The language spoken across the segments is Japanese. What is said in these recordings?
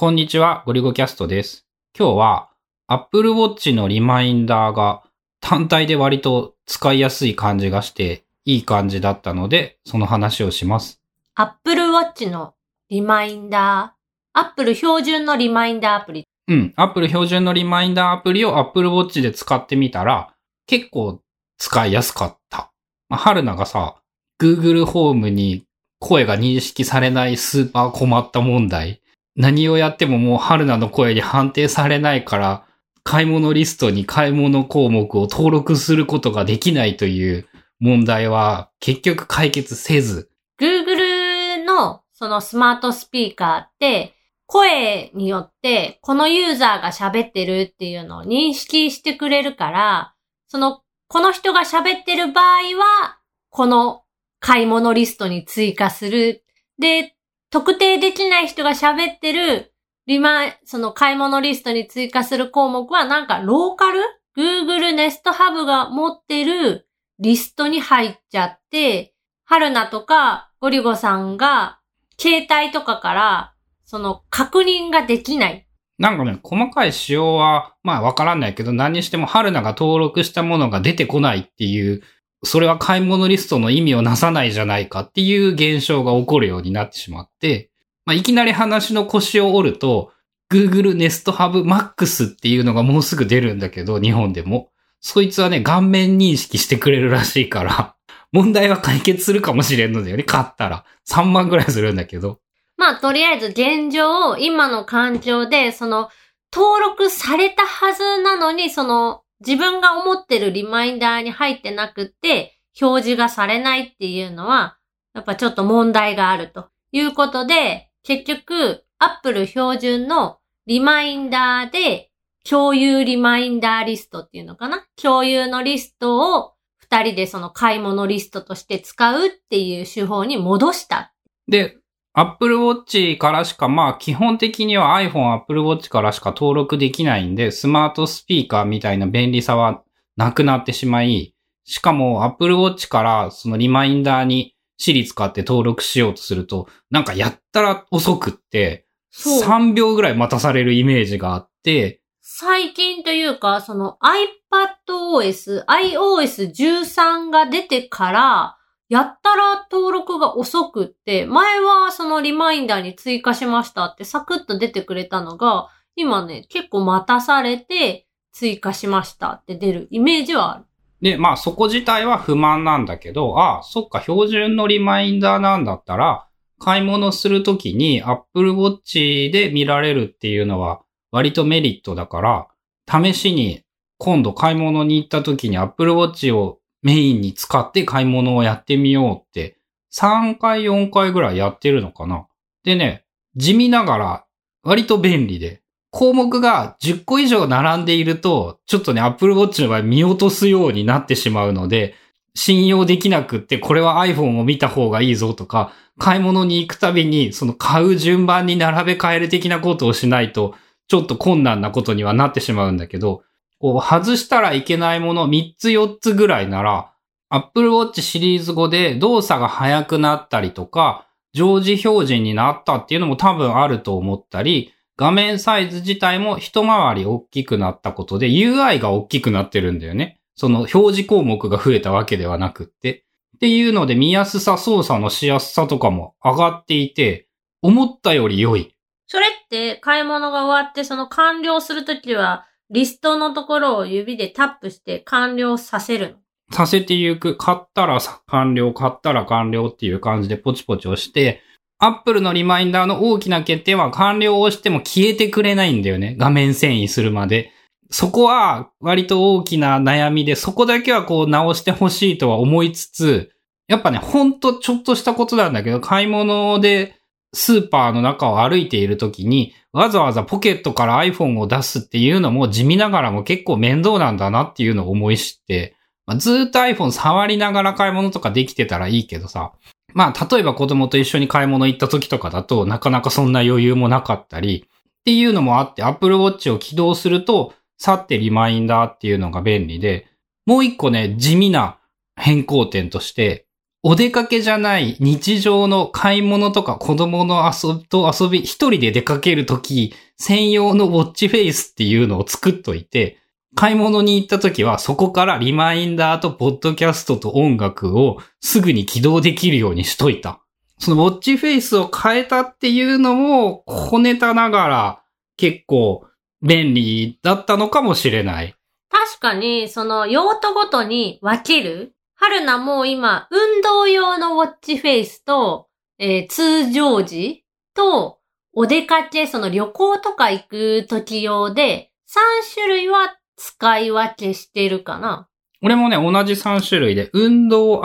こんにちは、ゴリゴキャストです。今日は Apple Watch のリマインダーが単体で割と使いやすい感じがしていい感じだったので、その話をします。Apple Watch のリマインダー、Apple 標準のリマインダーアプリ。うん、Apple 標準のリマインダーアプリを Apple Watch で使ってみたら結構使いやすかった。まあ、春菜がさ、Google ホームに声が認識されないスーパー困った問題。何をやってももう春菜の声に判定されないから、買い物リストに買い物項目を登録することができないという問題は結局解決せず。Google のそのスマートスピーカーって、声によってこのユーザーが喋ってるっていうのを認識してくれるから、その、この人が喋ってる場合は、この買い物リストに追加する。で、特定できない人が喋ってるリマ、その買い物リストに追加する項目はなんかローカル ?Google Nest Hub が持ってるリストに入っちゃって、春菜とかゴリゴさんが携帯とかからその確認ができない。なんかね、細かい仕様は、まあわからないけど、何にしても春菜が登録したものが出てこないっていう、それは買い物リストの意味をなさないじゃないかっていう現象が起こるようになってしまって、まあいきなり話の腰を折ると、Google Nest Hub Max っていうのがもうすぐ出るんだけど、日本でも。そいつはね、顔面認識してくれるらしいから、問題は解決するかもしれんのだよね、買ったら。3万ぐらいするんだけど。まあとりあえず現状、今の環境でその登録されたはずなのにその自分が思ってるリマインダーに入ってなくて表示がされないっていうのはやっぱちょっと問題があるということで結局 Apple 標準のリマインダーで共有リマインダーリストっていうのかな？共有のリストを二人でその買い物リストとして使うっていう手法に戻した。で、Apple Watch からしか、まあ基本的には iPhone、Apple Watch からしか登録できないんで、スマートスピーカーみたいな便利さはなくなってしまい、しかも Apple Watch からそのリマインダーに Siri 使って登録しようとすると、なんかやったら遅くって、そう。3秒ぐらい待たされるイメージがあって、最近というか、その iPadOS、iOS13 が出てから、やったら登録が遅くって、前はそのリマインダーに追加しましたってサクッと出てくれたのが、今ね、結構待たされて追加しましたって出るイメージはある。で、まあそこ自体は不満なんだけど、ああ、そっか、標準のリマインダーなんだったら、買い物するときに Apple Watch で見られるっていうのは割とメリットだから、試しに今度買い物に行ったときに Apple Watch をメインに使って買い物をやってみようって、3回4回ぐらいやってるのかな。でね、地味ながら割と便利で、項目が10個以上並んでいると、ちょっとね、Apple Watch の場合見落とすようになってしまうので、信用できなくって、これは iPhone を見た方がいいぞとか、買い物に行くたびに、その買う順番に並べ替える的なことをしないと、ちょっと困難なことにはなってしまうんだけど、こう、外したらいけないもの3つ4つぐらいなら、Apple Watch シリーズ5で動作が速くなったりとか、常時表示になったっていうのも多分あると思ったり、画面サイズ自体も一回り大きくなったことで UI が大きくなってるんだよね。その表示項目が増えたわけではなくって。っていうので見やすさ、操作のしやすさとかも上がっていて、思ったより良い。それって買い物が終わってその完了するときは、リストのところを指でタップして完了させるの。させてゆく。買ったら完了、買ったら完了っていう感じでポチポチ押して、アップルのリマインダーの大きな欠点は完了を押しても消えてくれないんだよね。画面遷移するまで。そこは割と大きな悩みで、そこだけはこう直してほしいとは思いつつ、やっぱね、ほんとちょっとしたことなんだけど、買い物でスーパーの中を歩いているときに、わざわざポケットから iPhone を出すっていうのも地味ながらも結構面倒なんだなっていうのを思い知って、まあ、ずっと iPhone 触りながら買い物とかできてたらいいけどさ、まあ、例えば子供と一緒に買い物行った時とかだと、なかなかそんな余裕もなかったり、っていうのもあって、Apple Watch を起動すると、去ってリマインダーっていうのが便利で、もう一個ね、地味な変更点として、お出かけじゃない日常の買い物とか子供の遊びと遊び、一人で出かけるとき、専用のウォッチフェイスっていうのを作っといて、買い物に行ったときはそこからリマインダーとポッドキャストと音楽をすぐに起動できるようにしといた。そのウォッチフェイスを変えたっていうのも小ネタながら結構便利だったのかもしれない。確かに、その用途ごとに分ける。春菜も今、運動用のウォッチフェイスと、えー通常時と、お出かけ、その旅行とか行く時用で、3種類は使い分けしてるかな。俺もね、同じ3種類で、運動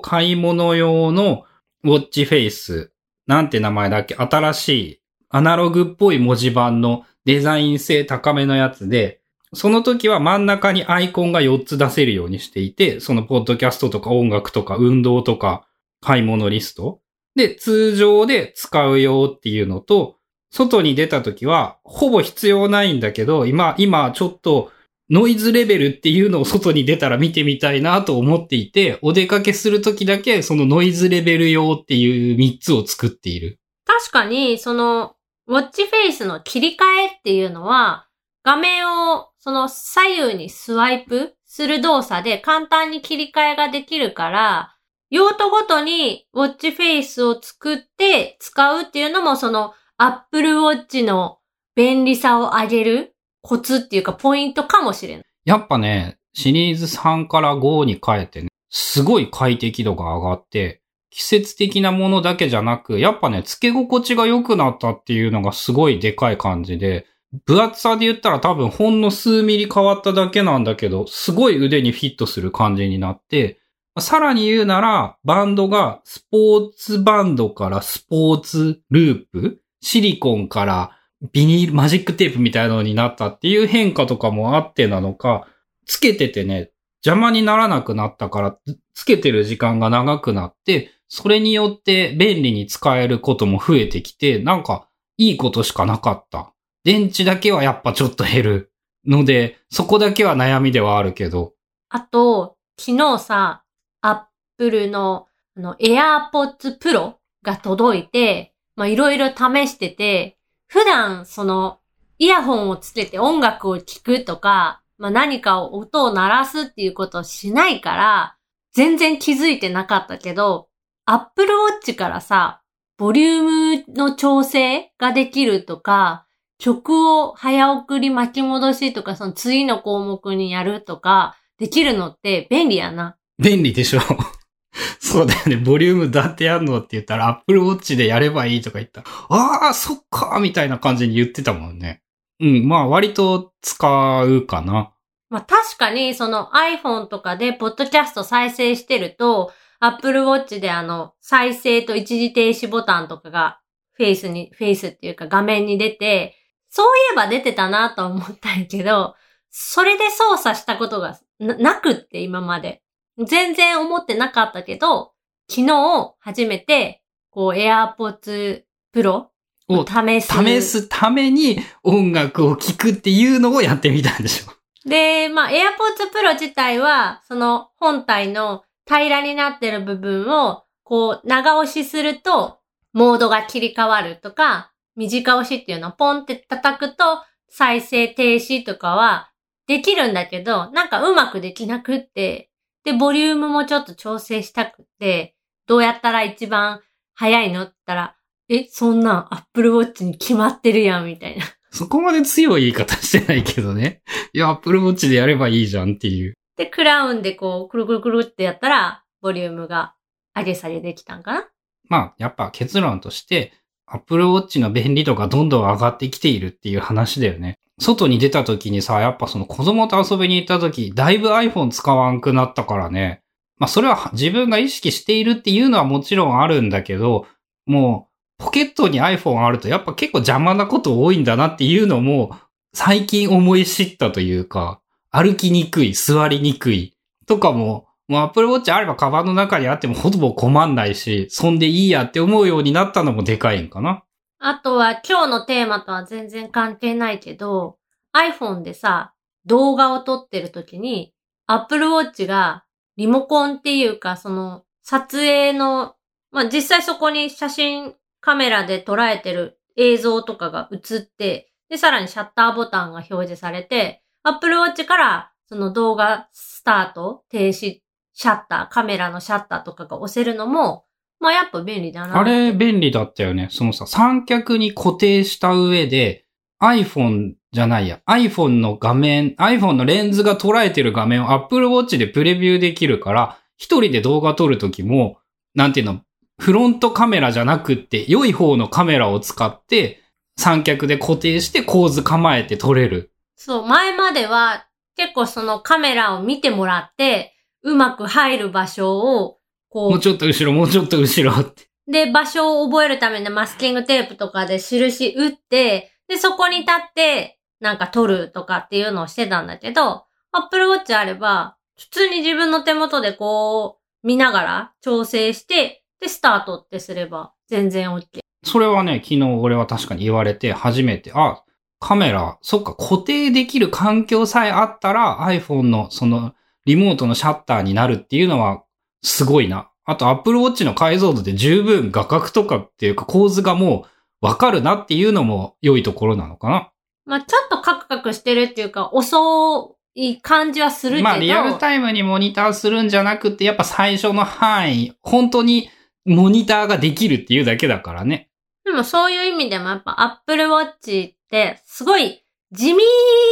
買い物用のウォッチフェイス。なんて名前だっけ？新しい、アナログっぽい文字盤のデザイン性高めのやつで、その時は真ん中にアイコンが4つ出せるようにしていて、そのポッドキャストとか音楽とか運動とか買い物リスト。で、通常で使うよっていうのと、外に出た時は、ほぼ必要ないんだけど、今、今ちょっとノイズレベルっていうのを 外に出たら見てみたいなと思っていて、お出かけする時だけそのノイズレベル用っていう3つを作っている。確かに、その、ウォッチフェイスの切り替えっていうのは、画面をその左右にスワイプする動作で簡単に切り替えができるから、用途ごとにウォッチフェイスを作って使うっていうのもその Apple Watch の便利さを上げるコツっていうかポイントかもしれない。やっぱね、シリーズ3から5に変えてね、すごい快適度が上がって、季節的なものだけじゃなく、やっぱね、付け心地が良くなったっていうのがすごいでかい感じで、分厚さで言ったら多分ほんの数ミリ変わっただけなんだけど、すごい腕にフィットする感じになって、さらに言うなら、バンドがスポーツバンドからスポーツループ、シリコンからビニール、マジックテープみたいなのになったっていう変化とかもあってなのか、つけててね、邪魔にならなくなったから、つけてる時間が長くなって、それによって便利に使えることも増えてきて、なんかいいことしかなかった。電池だけはやっぱちょっと減るので、そこだけは悩みではあるけど、あと、昨日さ、Apple のあの AirPods Pro が届いて、まいろいろ試してて、普段そのイヤホンをつけて音楽を聴くとか、まあ何かを音を鳴らすっていうことをしないから、全然気づいてなかったけど、Apple Watch からさ、ボリュームの調整ができるとか、曲を早送り巻き戻しとか、その次の項目にやるとか、できるのって便利やな。便利でしょ そうだよね。ボリュームだってやんのって言ったら、Apple Watch でやればいいとか言ったら、ああ、そっかみたいな感じに言ってたもんね。うん、まあ割と使うかな。まあ確かにその iPhone とかでポッドキャスト再生してると、Apple Watch であの再生と一時停止ボタンとかがフェイスに、フェイスっていうか画面に出て、そういえば出てたなと思ったんやけど、それで操作したことがななくって今まで。全然思ってなかったけど、昨日初めてこう AirPods Pro を試す。試すために音楽を聴くっていうのをやってみたんでしょ。で、まあ、AirPods Pro 自体は、その本体の平らになってる部分を、こう、長押しすると、モードが切り替わるとか、短押しっていうのをポンって叩くと、再生停止とかはできるんだけど、なんかうまくできなくって、で、ボリュームもちょっと調整したくって、どうやったら一番早いのって言ったら、え、そんなん Apple Watch に決まってるやん、みたいな。そこまで強い言い方してないけどね。いや、Apple Watch でやればいいじゃんっていう。で、クラウンでこう、くるくるくるってやったら、ボリュームが上げ下げできたんかなまあ、やっぱ結論として、Apple Watch の便利度がどんどん上がってきているっていう話だよね。外に出た時にさ、やっぱその子供と遊びに行った時、だいぶ iPhone 使わんくなったからね。まあそれは自分が意識しているっていうのはもちろんあるんだけど、もうポケットに iPhone あるとやっぱ結構邪魔なこと多いんだなっていうのも最近思い知ったというか、歩きにくい、座りにくいとかも、もう Apple Watch あればカバンの中にあってもほぼ困んないし、そんでいいやって思うようになったのもでかいんかな。あとは今日のテーマとは全然関係ないけど、iPhone でさ、動画を撮ってる時に、Apple Watch がリモコンっていうか、その撮影の、まあ、実際そこに写真カメラで捉えてる映像とかが映って、で、さらにシャッターボタンが表示されて、Apple Watch からその動画スタート、停止、シャッター、カメラのシャッターとかが押せるのも、まあやっぱ便利だな。あれ便利だったよね。そのさ、三脚に固定した上で、iPhone じゃないや、iPhone の画面、iPhone のレンズが捉えてる画面を Apple Watch でプレビューできるから、一人で動画撮るときも、なんていうの、フロントカメラじゃなくって、良い方のカメラを使って、三脚で固定して構図構えて撮れる。そう、前までは結構そのカメラを見てもらって、うまく入る場所を、こう。もうちょっと後ろ、もうちょっと後ろって。で、場所を覚えるためにマスキングテープとかで印打って、で、そこに立って、なんか撮るとかっていうのをしてたんだけど、Apple Watch あれば、普通に自分の手元でこう、見ながら調整して、で、スタートってすれば全然 OK。それはね、昨日俺は確かに言われて初めて、あ、カメラ、そっか、固定できる環境さえあったら iPhone のそのリモートのシャッターになるっていうのはすごいな。あと Apple Watch の解像度で十分画角とかっていうか構図がもうわかるなっていうのも良いところなのかな。まあ、ちょっとカクカクしてるっていうか、遅い感じはするけど。まあ、リアルタイムにモニターするんじゃなくて、やっぱ最初の範囲、本当にモニターができるっていうだけだからね。でもそういう意味でもやっぱ Apple Watch ってすごい地味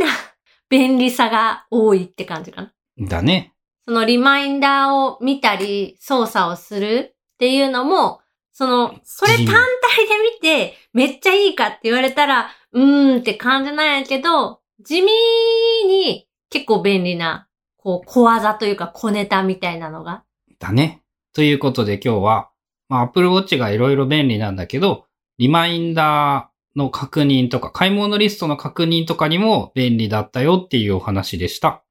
な 便利さが多いって感じかな。だね。そのリマインダーを見たり操作をするっていうのも、その、それ単体で見てめっちゃいいかって言われたら、うーんって感じなんやけど、地味に結構便利な、こう、小技というか小ネタみたいなのが。だね。ということで今日は、まあ、Apple Watch がいろいろ便利なんだけど、リマインダーの確認とか、買い物リストの確認とかにも便利だったよっていうお話でした。